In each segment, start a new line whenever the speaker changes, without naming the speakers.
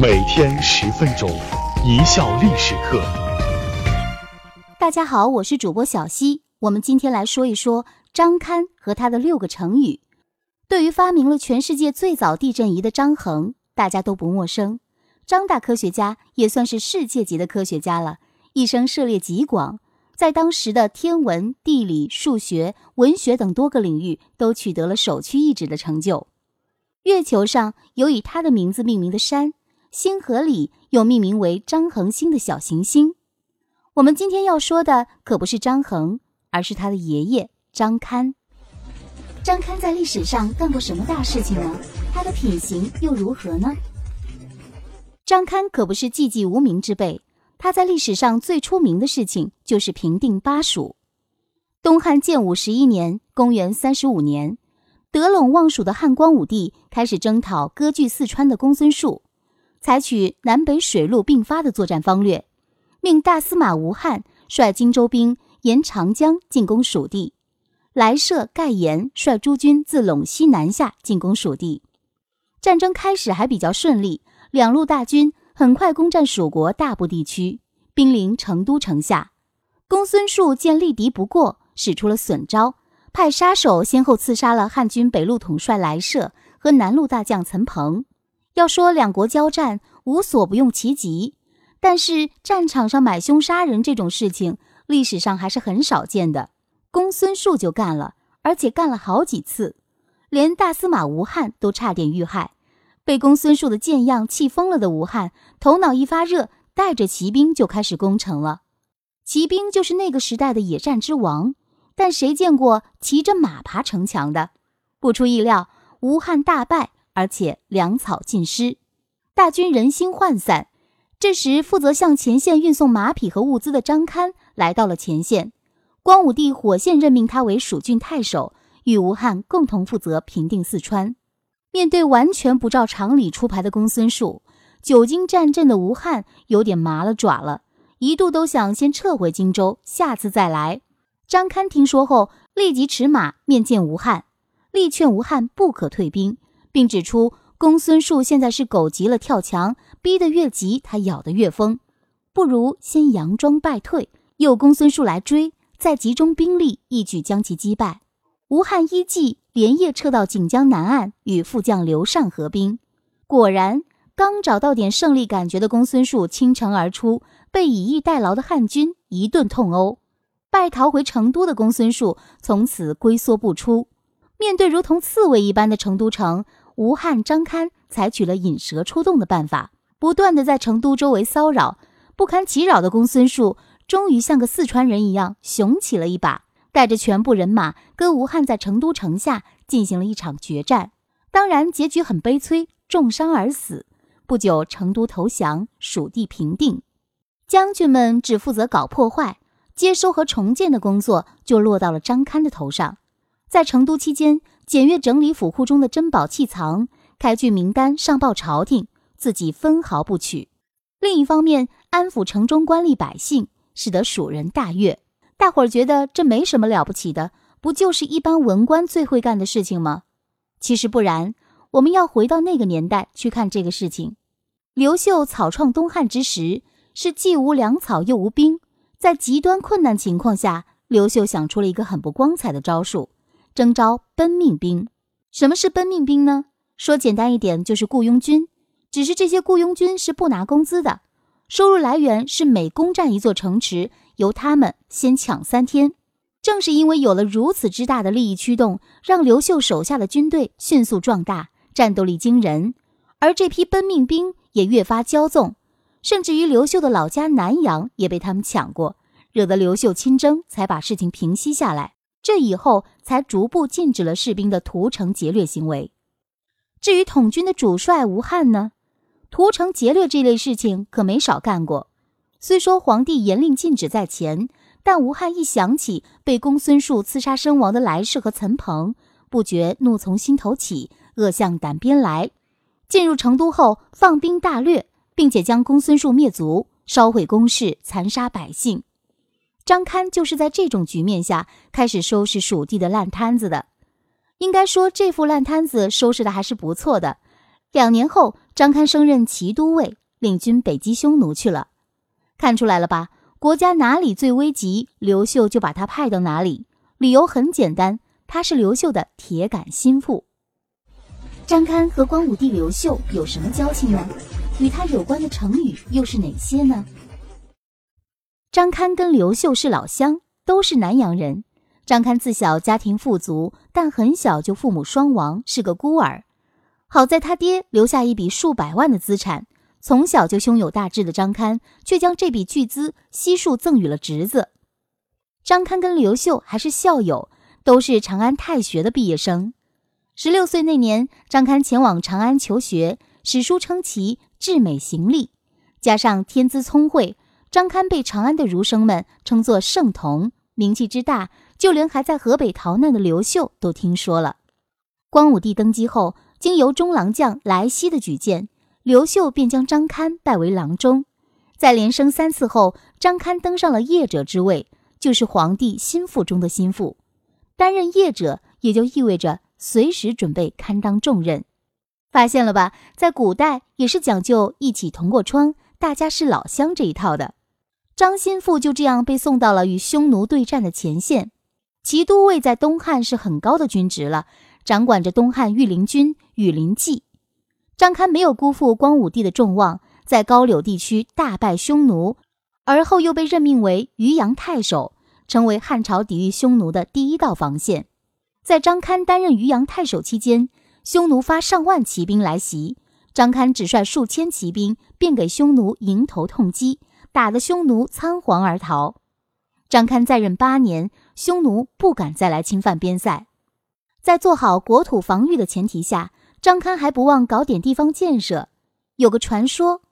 每天十分钟，一笑历史课。
大家好，我是主播小溪。我们今天来说一说张堪和他的六个成语。对于发明了全世界最早地震仪的张衡，大家都不陌生。张大科学家也算是世界级的科学家了，一生涉猎极广，在当时的天文、地理、数学、文学等多个领域都取得了首屈一指的成就。月球上有以他的名字命名的山，星河里有命名为张恒星的小行星。我们今天要说的可不是张衡，而是他的爷爷张堪。张堪在历史上干过什么大事情呢？他的品行又如何呢？张堪可不是寂寂无名之辈，他在历史上最出名的事情就是平定巴蜀。东汉建武十一年（公元三十五年）。得陇望蜀的汉光武帝开始征讨割据四川的公孙述，采取南北水陆并发的作战方略，命大司马吴汉率荆州兵沿长江进攻蜀地，来设盖延率诸军自陇西南下进攻蜀地。战争开始还比较顺利，两路大军很快攻占蜀国大部地区，兵临成都城下。公孙述见力敌不过，使出了损招。派杀手先后刺杀了汉军北路统帅来设和南路大将岑彭。要说两国交战无所不用其极，但是战场上买凶杀人这种事情，历史上还是很少见的。公孙述就干了，而且干了好几次，连大司马吴汉都差点遇害。被公孙述的剑样气疯了的吴汉，头脑一发热，带着骑兵就开始攻城了。骑兵就是那个时代的野战之王。但谁见过骑着马爬城墙的？不出意料，吴汉大败，而且粮草尽失，大军人心涣散。这时，负责向前线运送马匹和物资的张堪来到了前线。光武帝火线任命他为蜀郡太守，与吴汉共同负责平定四川。面对完全不照常理出牌的公孙述，久经战阵的吴汉有点麻了爪了，一度都想先撤回荆州，下次再来。张堪听说后，立即驰马面见吴汉，力劝吴汉不可退兵，并指出公孙述现在是狗急了跳墙，逼得越急，他咬得越疯，不如先佯装败退，诱公孙述来追，再集中兵力一举将其击败。吴汉依计，连夜撤到锦江南岸，与副将刘尚合兵。果然，刚找到点胜利感觉的公孙述倾城而出，被以逸待劳的汉军一顿痛殴。败逃回成都的公孙述从此龟缩不出。面对如同刺猬一般的成都城，吴汉、张堪采取了引蛇出洞的办法，不断的在成都周围骚扰。不堪其扰的公孙述终于像个四川人一样雄起了一把，带着全部人马跟吴汉在成都城下进行了一场决战。当然，结局很悲催，重伤而死。不久，成都投降，蜀地平定，将军们只负责搞破坏。接收和重建的工作就落到了张堪的头上。在成都期间，检阅整理府库中的珍宝器藏，开具名单上报朝廷，自己分毫不取。另一方面，安抚城中官吏百姓，使得蜀人大悦。大伙儿觉得这没什么了不起的，不就是一般文官最会干的事情吗？其实不然，我们要回到那个年代去看这个事情。刘秀草创东汉之时，是既无粮草又无兵。在极端困难情况下，刘秀想出了一个很不光彩的招数，征召奔命兵。什么是奔命兵呢？说简单一点，就是雇佣军。只是这些雇佣军是不拿工资的，收入来源是每攻占一座城池，由他们先抢三天。正是因为有了如此之大的利益驱动，让刘秀手下的军队迅速壮大，战斗力惊人，而这批奔命兵也越发骄纵。甚至于刘秀的老家南阳也被他们抢过，惹得刘秀亲征，才把事情平息下来。这以后才逐步禁止了士兵的屠城劫掠行为。至于统军的主帅吴汉呢，屠城劫掠这类事情可没少干过。虽说皇帝严令禁止在前，但吴汉一想起被公孙述刺杀身亡的来世和岑彭，不觉怒从心头起，恶向胆边来。进入成都后，放兵大掠。并且将公孙述灭族，烧毁宫室，残杀百姓。张堪就是在这种局面下开始收拾蜀地的烂摊子的。应该说，这副烂摊子收拾的还是不错的。两年后，张堪升任骑都尉，领军北击匈奴去了。看出来了吧？国家哪里最危急，刘秀就把他派到哪里。理由很简单，他是刘秀的铁杆心腹。张堪和光武帝刘秀有什么交情呢？与他有关的成语又是哪些呢？张堪跟刘秀是老乡，都是南阳人。张堪自小家庭富足，但很小就父母双亡，是个孤儿。好在他爹留下一笔数百万的资产，从小就胸有大志的张堪却将这笔巨资悉数赠予了侄子。张堪跟刘秀还是校友，都是长安太学的毕业生。十六岁那年，张堪前往长安求学，史书称其智美行丽，加上天资聪慧，张堪被长安的儒生们称作圣童，名气之大，就连还在河北逃难的刘秀都听说了。光武帝登基后，经由中郎将来西的举荐，刘秀便将张堪拜为郎中。在连升三次后，张堪登上了谒者之位，就是皇帝心腹中的心腹。担任谒者，也就意味着。随时准备堪当重任，发现了吧？在古代也是讲究一起同过窗，大家是老乡这一套的。张心腹就这样被送到了与匈奴对战的前线。骑都尉在东汉是很高的军职了，掌管着东汉御林军羽林骑。张堪没有辜负光武帝的众望，在高柳地区大败匈奴，而后又被任命为渔阳太守，成为汉朝抵御匈奴的第一道防线。在张堪担任渔阳太守期间，匈奴发上万骑兵来袭，张堪只率数千骑兵，便给匈奴迎头痛击，打得匈奴仓皇而逃。张堪在任八年，匈奴不敢再来侵犯边塞。在做好国土防御的前提下，张堪还不忘搞点地方建设。有个传说，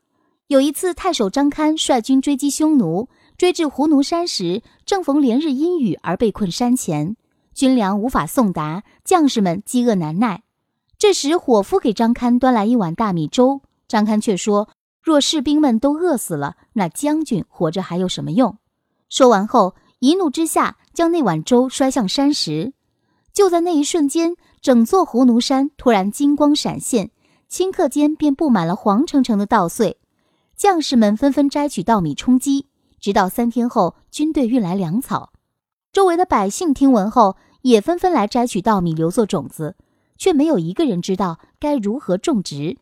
有一次太守张堪率军追击匈奴，追至胡奴山时，正逢连日阴雨而被困山前。军粮无法送达，将士们饥饿难耐。这时，伙夫给张堪端来一碗大米粥。张堪却说：“若士兵们都饿死了，那将军活着还有什么用？”说完后，一怒之下将那碗粥摔向山石。就在那一瞬间，整座胡奴山突然金光闪现，顷刻间便布满了黄澄澄的稻穗。将士们纷纷摘取稻米充饥，直到三天后，军队运来粮草。周围的百姓听闻后。也纷纷来摘取稻米留作种子，却没有一个人知道该如何种植。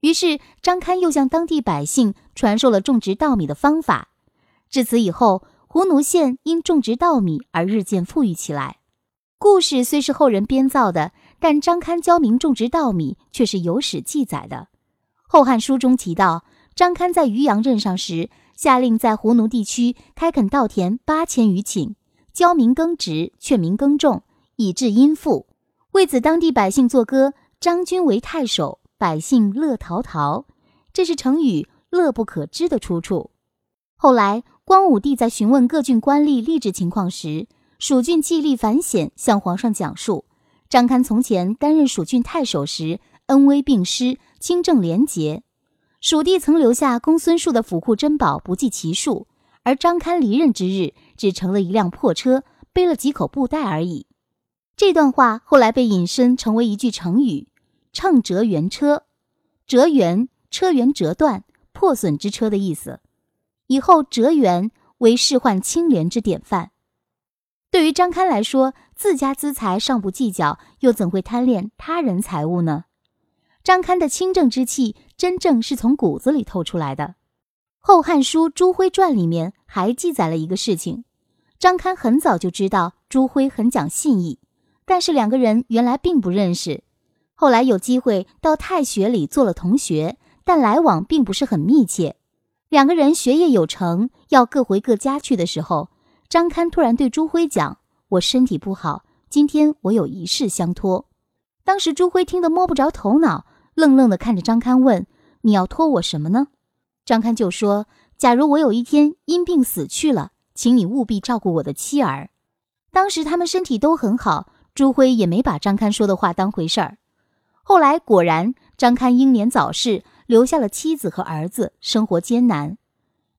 于是张堪又向当地百姓传授了种植稻米的方法。至此以后，胡奴县因种植稻米而日渐富裕起来。故事虽是后人编造的，但张堪教民种植稻米却是有史记载的。《后汉书》中提到，张堪在渔阳任上时，下令在胡奴地区开垦稻田八千余顷。教民耕植，劝民耕种，以致殷富。为此，当地百姓作歌：“张君为太守，百姓乐陶陶。”这是成语“乐不可支”的出处。后来，光武帝在询问各郡官吏吏治情况时，蜀郡季历反显向皇上讲述，张堪从前担任蜀郡太守时，恩威并施，清正廉洁。蜀地曾留下公孙述的府库珍宝不计其数。而张堪离任之日，只乘了一辆破车，背了几口布袋而已。这段话后来被引申成为一句成语：“乘折辕车”，折辕车辕折断，破损之车的意思。以后折辕为仕宦清廉之典范。对于张堪来说，自家资财尚不计较，又怎会贪恋他人财物呢？张堪的清正之气，真正是从骨子里透出来的。《后汉书·朱辉传》里面还记载了一个事情：张堪很早就知道朱辉很讲信义，但是两个人原来并不认识。后来有机会到太学里做了同学，但来往并不是很密切。两个人学业有成，要各回各家去的时候，张堪突然对朱辉讲：“我身体不好，今天我有一事相托。”当时朱辉听得摸不着头脑，愣愣地看着张堪问：“你要托我什么呢？”张堪就说：“假如我有一天因病死去了，请你务必照顾我的妻儿。”当时他们身体都很好，朱辉也没把张堪说的话当回事儿。后来果然，张堪英年早逝，留下了妻子和儿子，生活艰难。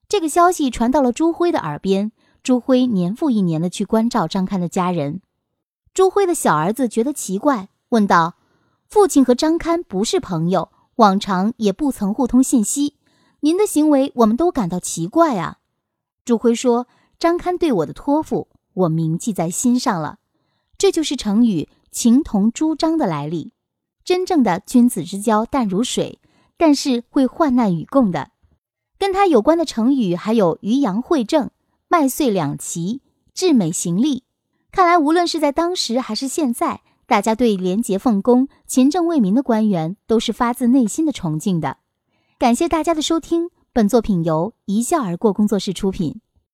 这个消息传到了朱辉的耳边，朱辉年复一年的去关照张堪的家人。朱辉的小儿子觉得奇怪，问道：“父亲和张堪不是朋友，往常也不曾互通信息。您的行为我们都感到奇怪啊。”朱辉说：“张堪对我的托付，我铭记在心上了。这就是成语‘情同朱张’的来历。真正的君子之交淡如水，但是会患难与共的。跟他有关的成语还有‘渔阳会政’、‘麦穗两齐’、‘至美行利’。看来无论是在当时还是现在。”大家对廉洁奉公、勤政为民的官员都是发自内心的崇敬的。感谢大家的收听，本作品由一笑而过工作室出品。